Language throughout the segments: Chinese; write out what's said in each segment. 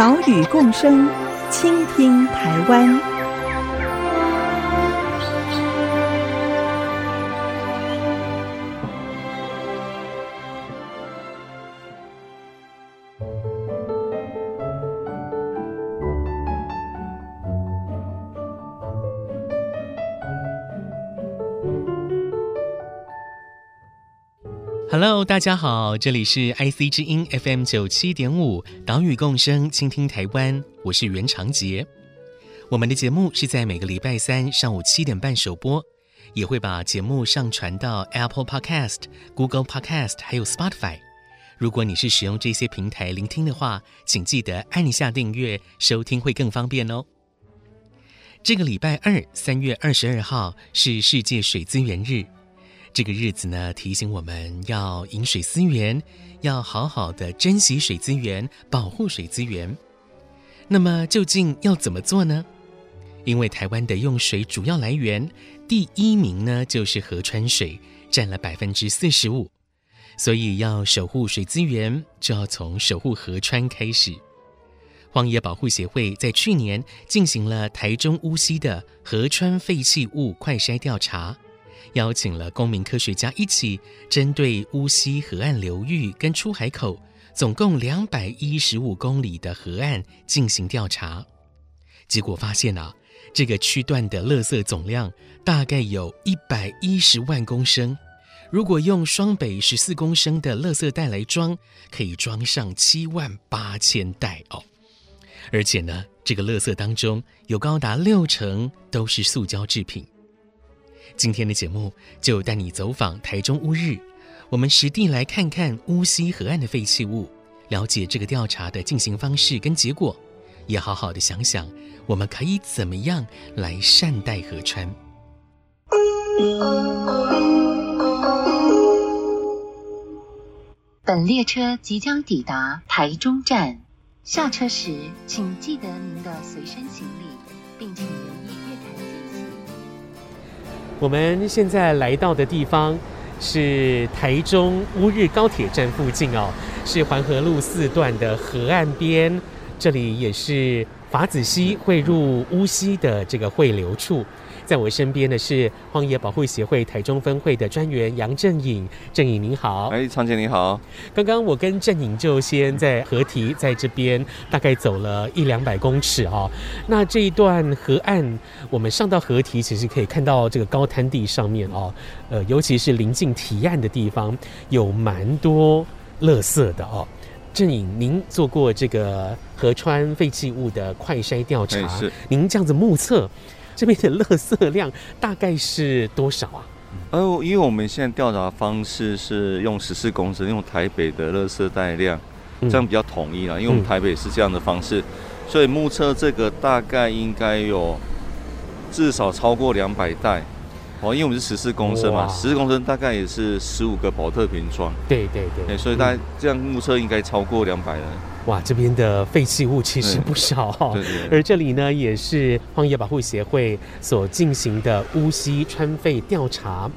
岛屿共生，倾听台湾。Hello，大家好，这里是 IC 之音 FM 九七点五，岛屿共生，倾听台湾，我是袁长杰。我们的节目是在每个礼拜三上午七点半首播，也会把节目上传到 Apple Podcast、Google Podcast 还有 Spotify。如果你是使用这些平台聆听的话，请记得按一下订阅，收听会更方便哦。这个礼拜二，三月二十二号是世界水资源日。这个日子呢，提醒我们要饮水思源，要好好的珍惜水资源，保护水资源。那么究竟要怎么做呢？因为台湾的用水主要来源第一名呢，就是河川水，占了百分之四十五。所以要守护水资源，就要从守护河川开始。荒野保护协会在去年进行了台中乌溪的河川废弃物快筛调查。邀请了公民科学家一起，针对乌溪河岸流域跟出海口，总共两百一十五公里的河岸进行调查。结果发现啊，这个区段的垃圾总量大概有一百一十万公升。如果用双北十四公升的垃圾袋来装，可以装上七万八千袋哦。而且呢，这个垃圾当中有高达六成都是塑胶制品。今天的节目就带你走访台中乌日，我们实地来看看乌溪河岸的废弃物，了解这个调查的进行方式跟结果，也好好的想想我们可以怎么样来善待河川。本列车即将抵达台中站，下车时请记得您的随身行李，并请留。我们现在来到的地方是台中乌日高铁站附近哦，是环河路四段的河岸边，这里也是法子溪汇入乌溪的这个汇流处。在我身边的是荒野保护协会台中分会的专员杨振颖，正颖您好。哎，长姐你好。刚刚我跟正颖就先在河堤在这边大概走了一两百公尺哦。那这一段河岸，我们上到河堤，其实可以看到这个高滩地上面哦，呃，尤其是临近堤岸的地方，有蛮多垃圾的哦。正颖，您做过这个河川废弃物的快筛调查，是您这样子目测。这边的垃圾量大概是多少啊？呃，因为我们现在调查方式是用十四公升，用台北的垃圾袋量，这样比较统一啦。因为我们台北是这样的方式，所以目测这个大概应该有至少超过两百袋。哦，因为我们是十四公升嘛，十四公升大概也是十五个保特瓶装。对对对，对，所以大家这样目测应该超过两百人。哇，这边的废弃物其实不少哈、哦。对对对，而这里呢，也是荒野保护协会所进行的乌溪川废调查，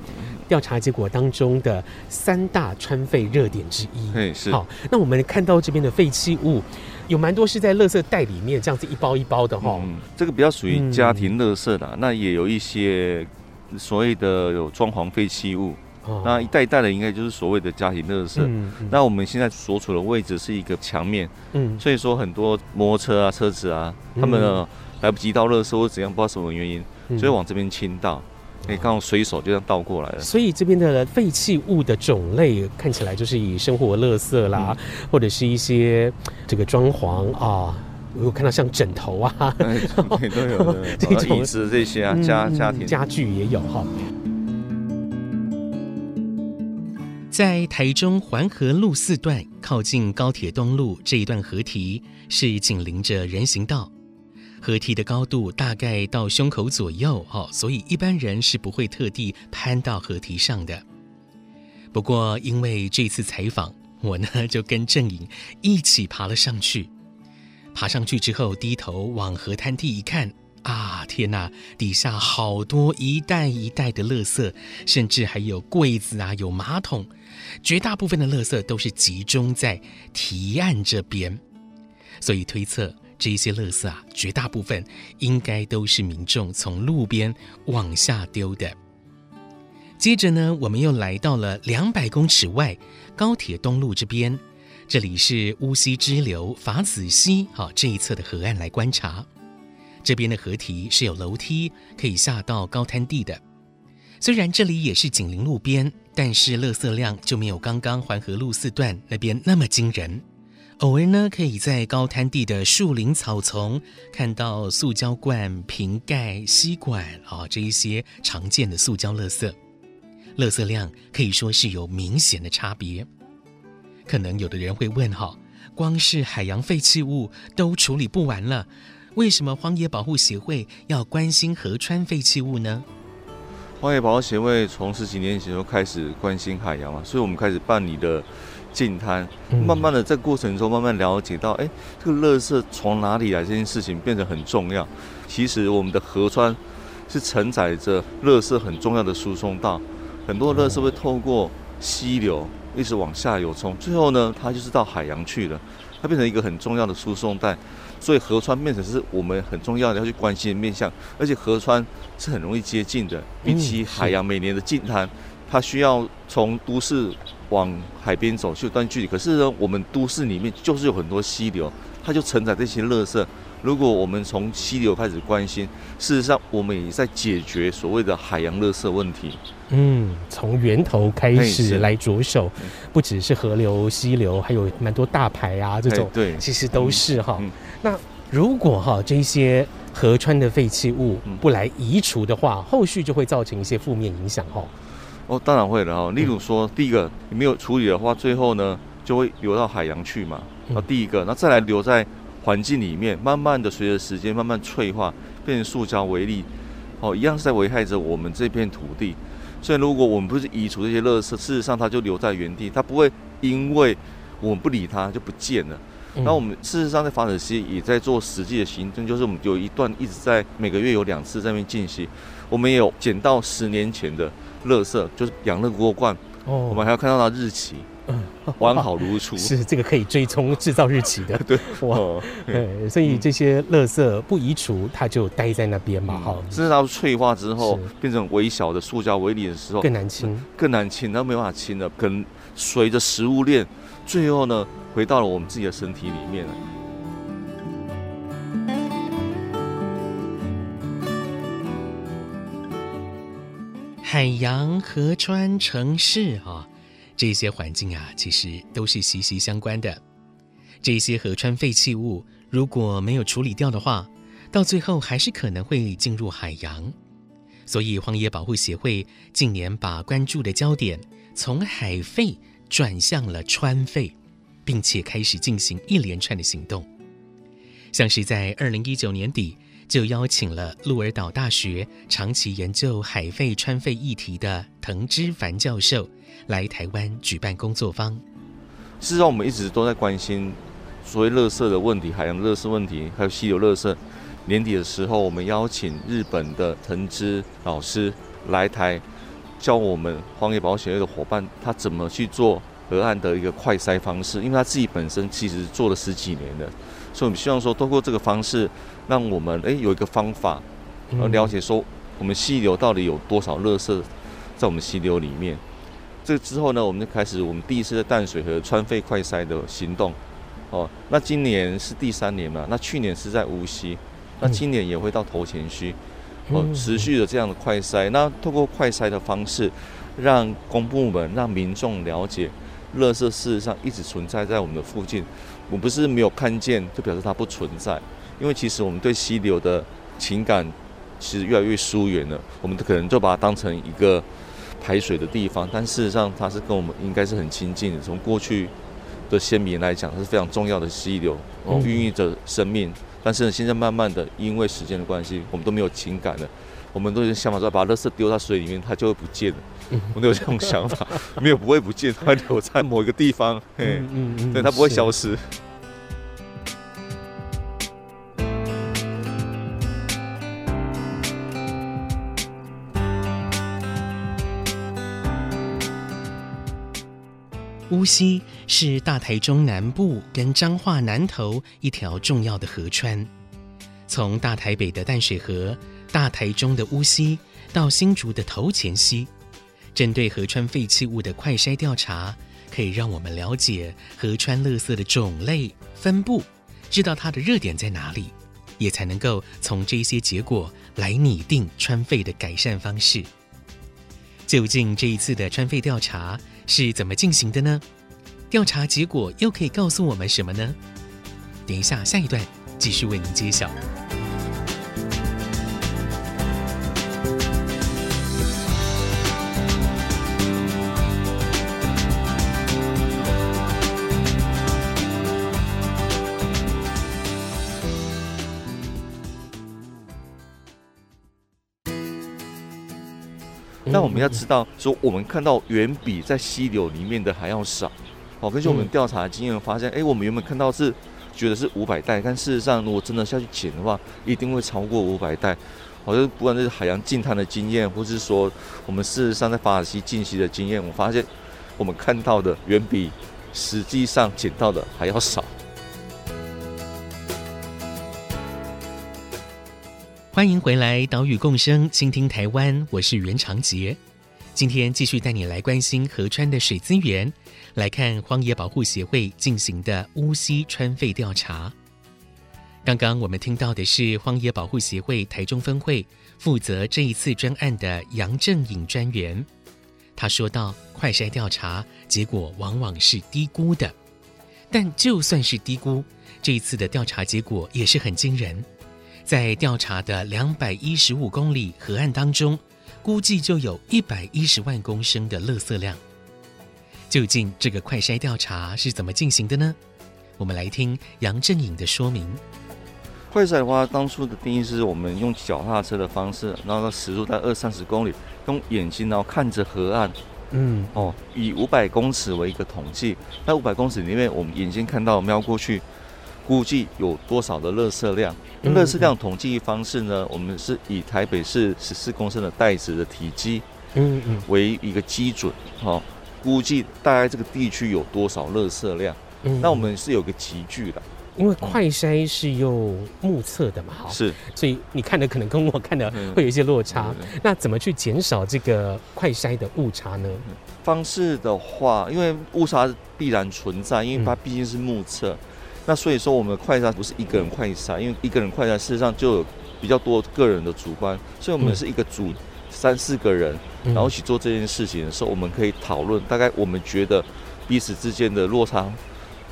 调查结果当中的三大川废热点之一。对，是。好，那我们看到这边的废弃物，有蛮多是在垃圾袋里面，这样子一包一包的哈、这个比较属于家庭垃圾的、嗯，那也有一些。所谓的有装潢废弃物，哦，那一袋一袋的应该就是所谓的家庭垃圾，嗯嗯。那我们现在所处的位置是一个墙面，嗯，所以说很多摩托车啊、车子啊，他们呢来不及倒垃圾或怎样，不知道什么原因，嗯，所以往这边倾倒，可以刚好随手就这样倒过来了。所以这边的废弃物的种类看起来就是以生活垃圾啦，嗯，或者是一些这个装潢啊。我有看到像枕头啊，对都有的，这种椅子这些啊，家家庭家具也有哈。在台中环河路四段靠近高铁东路这一段河堤是紧邻着人行道，河堤的高度大概到胸口左右，哦，所以一般人是不会特地攀到河堤上的。不过因为这次采访，我呢就跟郑颖一起爬了上去。爬上去之后，低头往河滩地一看。啊天哪！底下好多一袋一袋的垃圾，甚至还有柜子啊，有马桶，绝大部分的垃圾都是集中在堤岸这边，所以推测这些垃圾啊，绝大部分应该都是民众从路边往下丢的。接着呢，我们又来到了两百公尺外高铁东路这边，这里是乌溪支流法子溪啊这一侧的河岸来观察。这边的河堤是有楼梯可以下到高滩地的，虽然这里也是紧邻路边，但是垃圾量就没有刚刚环河路四段那边那么惊人。偶尔呢，可以在高滩地的树林草丛看到塑胶罐、瓶盖、吸管啊这一些常见的塑胶垃圾，垃圾量可以说是有明显的差别。可能有的人会问哈，光是海洋废弃物都处理不完了。为什么荒野保护协会要关心河川废弃物呢？荒野保护协会从十几年前就开始关心海洋了，所以我们开始办理的净滩，慢慢的在过程中慢慢了解到，哎，这个垃圾从哪里来这件事情变得很重要。其实我们的河川是承载着垃圾很重要的输送道，很多垃圾会透过溪流一直往下游冲，最后呢，它就是到海洋去了，它变成一个很重要的输送带。所以河川面成是我们很重要的要去关心的面向，而且河川是很容易接近的，比起海洋每年的近滩，它需要从都市往海边走去一段距离。可是呢，我们都市里面就是有很多溪流，它就承载这些垃圾。如果我们从溪流开始关心，事实上我们也在解决所谓的海洋垃圾问题。嗯，从源头开始来着手，不只是河流、溪流，还有蛮多大牌啊这种，对，其实都是哈。那如果哈这些河川的废弃物不来移除的话，后续就会造成一些负面影响哈。哦，当然会了哈。例如说，第一个你没有处理的话，最后呢就会流到海洋去嘛。那第一个，那再来留在。环境里面，慢慢的随着时间慢慢脆化，变成塑胶为例，哦，一样是在危害着我们这片土地。所以，如果我们不是移除这些垃圾，事实上它就留在原地，它不会因为我们不理它就不见了。那、嗯、我们事实上在法子溪也在做实际的行动，就是我们有一段一直在每个月有两次在那边进行，我们也有捡到十年前的垃圾，就是养乐锅罐，哦，我们还要看到它日期。嗯，完好如初，是这个可以追踪制造日期的。对，哇，对，所以这些垃圾不移除，它就待在那边嘛。哈、嗯，甚至它脆化之后变成微小的塑胶微粒的时候，更难清，更难清，它没办法清了。可能随着食物链，最后呢，回到了我们自己的身体里面了。海洋、河川、城市，哈。这些环境啊，其实都是息息相关的。这些河川废弃物如果没有处理掉的话，到最后还是可能会进入海洋。所以，荒野保护协会近年把关注的焦点从海废转向了川废，并且开始进行一连串的行动。像是在二零一九年底，就邀请了鹿儿岛大学长期研究海废川废议题的藤枝凡教授。来台湾举办工作坊。事实上，我们一直都在关心所谓垃圾的问题，海洋垃圾问题，还有溪流垃圾。年底的时候，我们邀请日本的藤枝老师来台，教我们荒野保险业的伙伴，他怎么去做河岸的一个快筛方式。因为他自己本身其实做了十几年的，所以我们希望说，通过这个方式，让我们诶有一个方法，而了解说我们溪流到底有多少垃圾在我们溪流里面。这之后呢，我们就开始我们第一次的淡水河川废快筛的行动，哦，那今年是第三年嘛，那去年是在无锡，那今年也会到头前区，哦，持续的这样的快筛，那透过快筛的方式，让公部门、让民众了解，垃圾事实上一直存在在我们的附近，我不是没有看见就表示它不存在，因为其实我们对溪流的情感其实越来越疏远了，我们可能就把它当成一个。排水的地方，但事实上它是跟我们应该是很亲近的。从过去的先民来讲，它是非常重要的溪流，哦，孕育着生命。但是呢，现在慢慢的因为时间的关系，我们都没有情感了，我们都有想法说把垃圾丢到水里面，它就会不见了。我们都有这种想法，没有不会不见，它留在某一个地方，对，它不会消失。乌溪是大台中南部跟彰化南投一条重要的河川，从大台北的淡水河、大台中的乌溪到新竹的头前溪，针对河川废弃物的快筛调查，可以让我们了解河川垃圾的种类分布，知道它的热点在哪里，也才能够从这些结果来拟定川废的改善方式。究竟这一次的川废调查是怎么进行的呢？调查结果又可以告诉我们什么呢？等一下，下一段继续为您揭晓。我们要知道，说我们看到远比在溪流里面的还要少。哦，根据我们调查的经验发现，哎、欸，我们原本看到是觉得是五百袋，但事实上如果真的下去捡的话，一定会超过五百袋。好像不管是海洋净滩的经验，或是说我们事实上在法尔溪净溪的经验，我发现我们看到的远比实际上捡到的还要少。欢迎回来，岛屿共生，倾听台湾，我是袁长杰。今天继续带你来关心河川的水资源，来看荒野保护协会进行的乌溪川废调查。刚刚我们听到的是荒野保护协会台中分会负责这一次专案的杨正颖专员，他说到，快筛调查结果往往是低估的，但就算是低估，这一次的调查结果也是很惊人。在调查的两百一十五公里河岸当中，估计就有一百一十万公升的垃圾量。究竟这个快筛调查是怎么进行的呢？我们来听杨振颖的说明。快筛的话，当初的定义是我们用脚踏车的方式，然后时速在二三十公里，用眼睛然后看着河岸，嗯，哦，以五百公尺为一个统计。那五百公尺里面，我们眼睛看到瞄过去。估计有多少的垃圾量？垃圾量统计方式呢？我们是以台北市十四公升的袋子的体积，嗯嗯，为一个基准，好，估计大概这个地区有多少垃圾量？嗯那我们是有个集聚的，因为快筛是用目测的嘛，哈，是，所以你看的可能跟我看的会有一些落差。那怎么去减少这个快筛的误差呢？方式的话，因为误差必然存在，因为它毕竟是目测。那所以说，我们的快餐不是一个人快餐，因为一个人快餐事实上就有比较多个人的主观，所以我们是一个组三四个人，然后一起做这件事情的时候，我们可以讨论大概我们觉得彼此之间的落差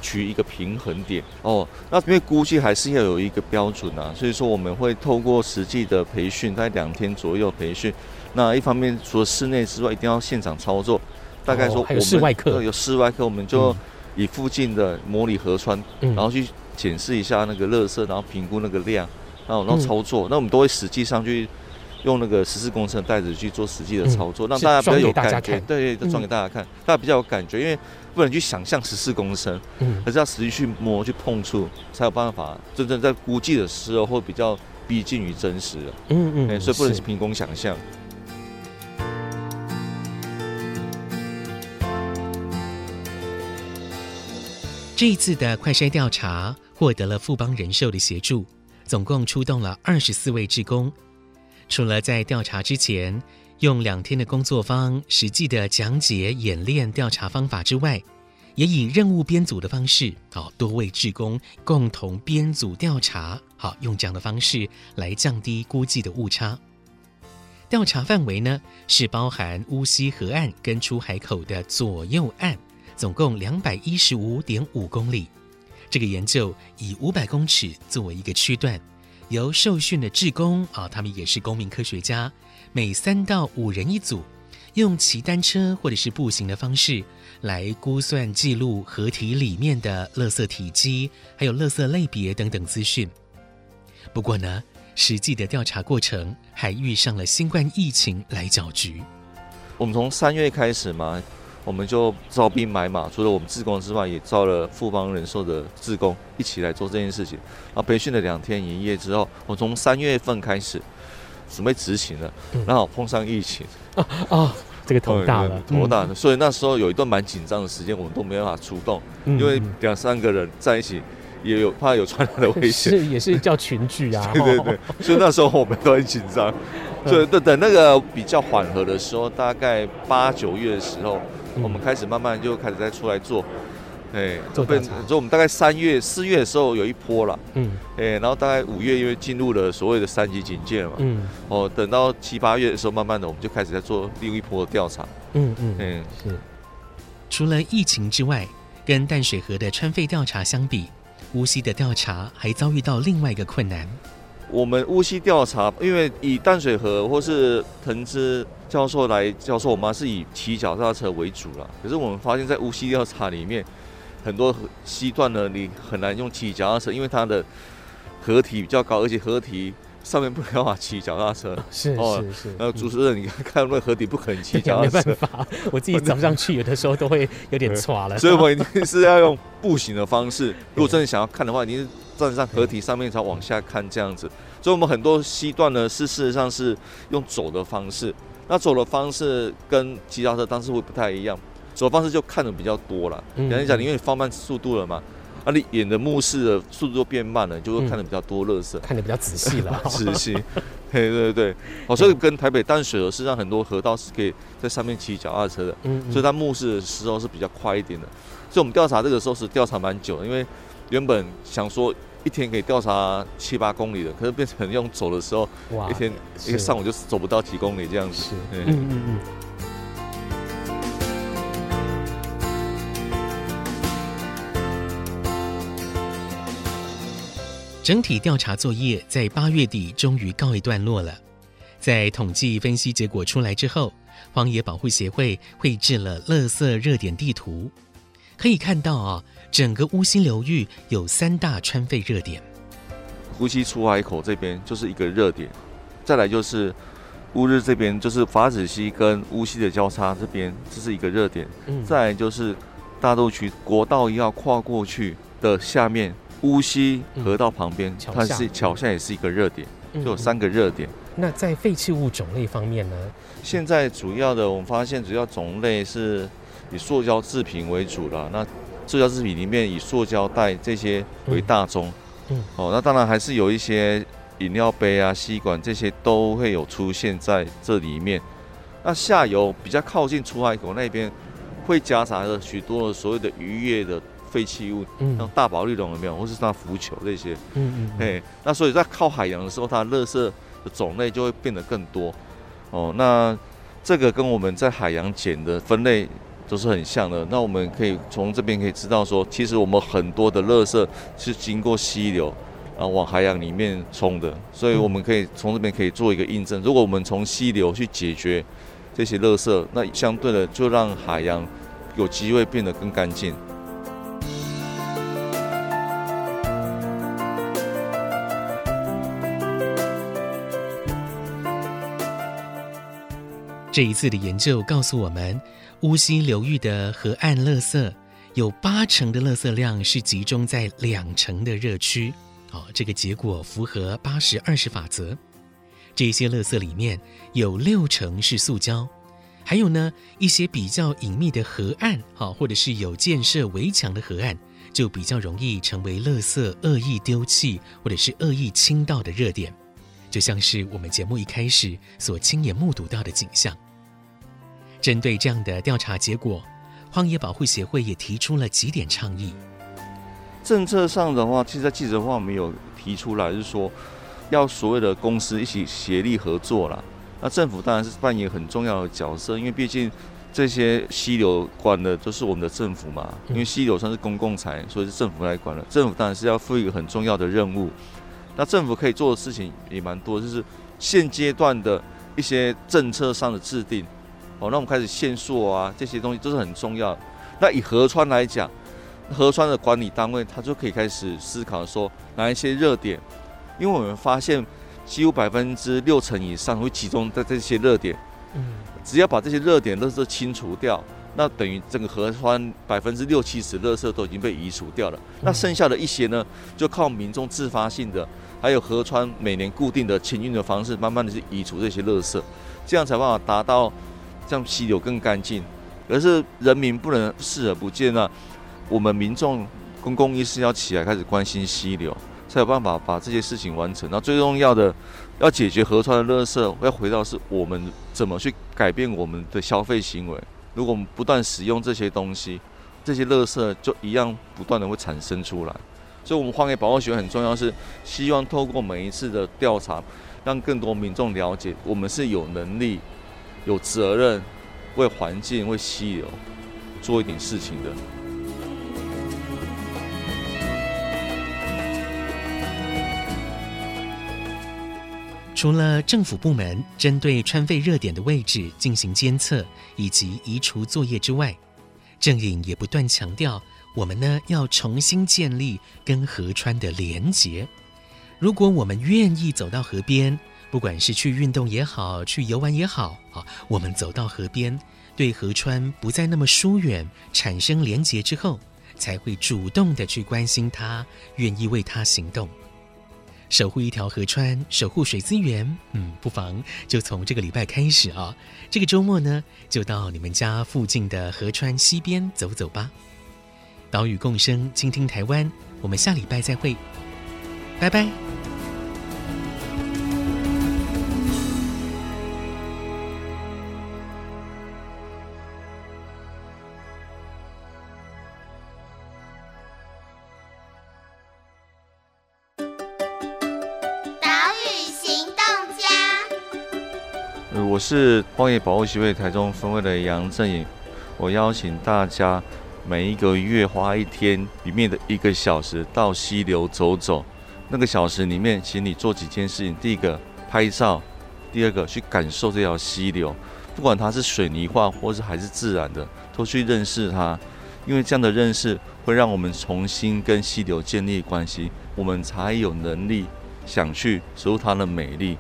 取一个平衡点哦。那因为估计还是要有一个标准啊，所以说我们会透过实际的培训，大概两天左右培训。那一方面除了室内之外，一定要现场操作，大概说我们有室外课，有室外课，我们就。以附近的模拟河川，然后去检视一下那个垃圾，然后评估那个量，然后然后操作。那我们都会实际上去用那个十四公升的袋子去做实际的操作，让大家比较有感觉。对，就装给大家看，大家比较有感觉，因为不能去想象十四公升，而是要实际去摸、去碰触，才有办法真正在估计的时候会比较逼近于真实的。嗯嗯，所以不能凭空想象。这一次的快筛调查获得了富邦人寿的协助，总共出动了二十四位志工。除了在调查之前用两天的工作坊实际的讲解演练调查方法之外，也以任务编组的方式，好，多位志工共同编组调查，好，用这样的方式来降低估计的误差。调查范围呢，是包含乌溪河岸跟出海口的左右岸。总共两百一十五点五公里，这个研究以五百公尺作为一个区段，由受训的志工啊，他们也是公民科学家，每三到五人一组，用骑单车或者是步行的方式来估算记录河体里面的垃圾体积，还有垃圾类别等等资讯。不过呢，实际的调查过程还遇上了新冠疫情来搅局。我们从三月开始嘛，我们就招兵买马，除了我们自工之外，也招了富邦人寿的自工一起来做这件事情。然后培训了两天一夜之后，我从三月份开始准备执行了，然后碰上疫情。啊 啊！这个头大了，头大了，所以那时候有一段蛮紧张的时间，我们都没办法出动，因为两三个人在一起，也有怕有传染的危险。是，也是叫群聚啊。对对对，所以那时候我们都很紧张。所以等等那个比较缓和的时候，大概八九月的时候，我们开始慢慢就开始在出来做。哎，做调查。所以我们大概三月、四月的时候有一波了，嗯，哎，然后大概五月因为进入了所谓的三级警戒嘛，嗯，哦，等到七八月的时候，慢慢的我们就开始在做另一波的调查，嗯嗯嗯，是。除了疫情之外，跟淡水河的川废调查相比，无锡的调查还遭遇到另外一个困难。我们乌溪调查，因为以淡水河或是藤枝教授来教授，我们是以骑脚踏车为主了。可是我们发现，在乌溪调查里面，很多溪段呢，你很难用骑脚踏车，因为它的河体比较高，而且河体上面不能办法骑脚踏车。是是是。呃主持人，你看看那河体不可能骑脚踏车。没办法，我自己走上去，有的时候都会有点 抓了。所以我们一定是要用步行的方式。如果真的想要看的话，你是站上河体上面才往下看这样子。所以我们很多西段呢，是事实上是用走的方式。那走的方式跟骑脚踏车当时会不太一样。走的方式就看的比较多了，简单讲，因为放慢速度了嘛，啊，你演的目视的速度就变慢了，就会看的比较多垃圾，看的比较仔细了，仔细，对对对，哦，所以跟台北淡水河是让很多河道是可以在上面骑脚踏车的，嗯，所以它目视的时候是比较快一点的，所以我们调查这个时候是调查蛮久的，因为原本想说一天可以调查七八公里的，可是变成用走的时候，哇，一天一个上午就走不到几公里这样子，嗯嗯嗯。整体调查作业在八月底终于告一段落了。在统计分析结果出来之后，荒野保护协会绘制了垃圾热点地图，可以看到啊，整个乌溪流域有三大川废热点。乌溪出海口这边就是一个热点，再来就是乌日这边，就是法子溪跟乌溪的交叉这边，这是一个热点。嗯，再来就是大肚区国道一号跨过去的下面。乌溪河道旁边，嗯、它是桥下也是一个热点，就有三个热点。那在废弃物种类方面呢？现在主要的我们发现主要种类是以塑胶制品为主了。那塑胶制品里面以塑胶袋这些为大宗。哦，那当然还是有一些饮料杯啊、吸管这些都会有出现在这里面。那下游比较靠近出海口那边，会夹杂着许多的所谓的渔业的。废弃物，像大宝丽龙有没有，或是那浮球这些，嗯嗯，哎，那所以在靠海洋的时候，它垃圾的种类就会变得更多。哦，那这个跟我们在海洋捡的分类都是很像的。那我们可以从这边可以知道说，其实我们很多的垃圾是经过溪流，然后往海洋里面冲的。所以我们可以从这边可以做一个印证。如果我们从溪流去解决这些垃圾，那相对的就让海洋有机会变得更干净。这一次的研究告诉我们，乌溪流域的河岸垃圾有八成的垃圾量是集中在两成的热区。哦，这个结果符合八十二十法则。这些垃圾里面有六成是塑胶，还有呢一些比较隐秘的河岸，好，或者是有建设围墙的河岸，就比较容易成为垃圾恶意丢弃或者是恶意倾倒的热点。就像是我们节目一开始所亲眼目睹到的景象。针对这样的调查结果，荒野保护协会也提出了几点倡议。政策上的话，其实在记者会没有提出来，就是说要所谓的公司一起协力合作啦。那政府当然是扮演很重要的角色，因为毕竟这些溪流管的都是我们的政府嘛。因为溪流算是公共财，所以是政府来管的。政府当然是要负一个很重要的任务。那政府可以做的事情也蛮多，就是现阶段的一些政策上的制定，哦，那我们开始限塑啊，这些东西都是很重要的。那以河川来讲，河川的管理单位他就可以开始思考说哪一些热点，因为我们发现几乎百分之六成以上会集中在这些热点。嗯，只要把这些热点都是清除掉，那等于整个河川百分之六七十垃圾都已经被移除掉了。那剩下的一些呢，就靠民众自发性的，还有河川每年固定的清运的方式，慢慢的去移除这些垃圾，这样才办法达到。让溪流更干净，可是人民不能视而不见啊！我们民众公共意识要起来，开始关心溪流，才有办法把这些事情完成。那最重要的，要解决河川的垃圾，要回到是我们怎么去改变我们的消费行为。如果我们不断使用这些东西，这些垃圾就一样不断的会产生出来。所以，我们荒野保护学很重要，是希望透过每一次的调查，让更多民众了解，我们是有能力。有责任为环境、为溪流做一点事情的。除了政府部门针对川废热点的位置进行监测以及移除作业之外，郑颖也不断强调，我们呢要重新建立跟河川的连结。如果我们愿意走到河边，不管是去运动也好，去游玩也好，啊，我们走到河边，对河川不再那么疏远，产生连结之后，才会主动的去关心它，愿意为它行动，守护一条河川，守护水资源。嗯，不妨就从这个礼拜开始啊，这个周末呢，就到你们家附近的河川溪边走走吧。岛屿共生，倾听台湾，我们下礼拜再会，拜拜。是荒野保护协会台中分会的杨正颖，我邀请大家每一个月花一天里面的一个小时到溪流走走。那个小时里面，请你做几件事情：第一个拍照，第二个去感受这条溪流，不管它是水泥化或是还是自然的，都去认识它。因为这样的认识会让我们重新跟溪流建立关系，我们才有能力想去守护它的美丽。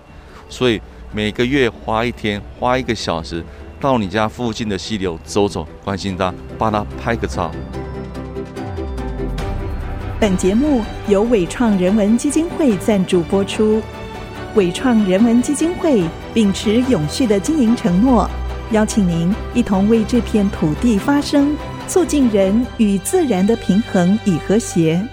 所以。每个月花一天，花一个小时，到你家附近的溪流走走，关心它，帮它拍个照。本节目由伟创人文基金会赞助播出。伟创人文基金会秉持永续的经营承诺，邀请您一同为这片土地发声，促进人与自然的平衡与和谐。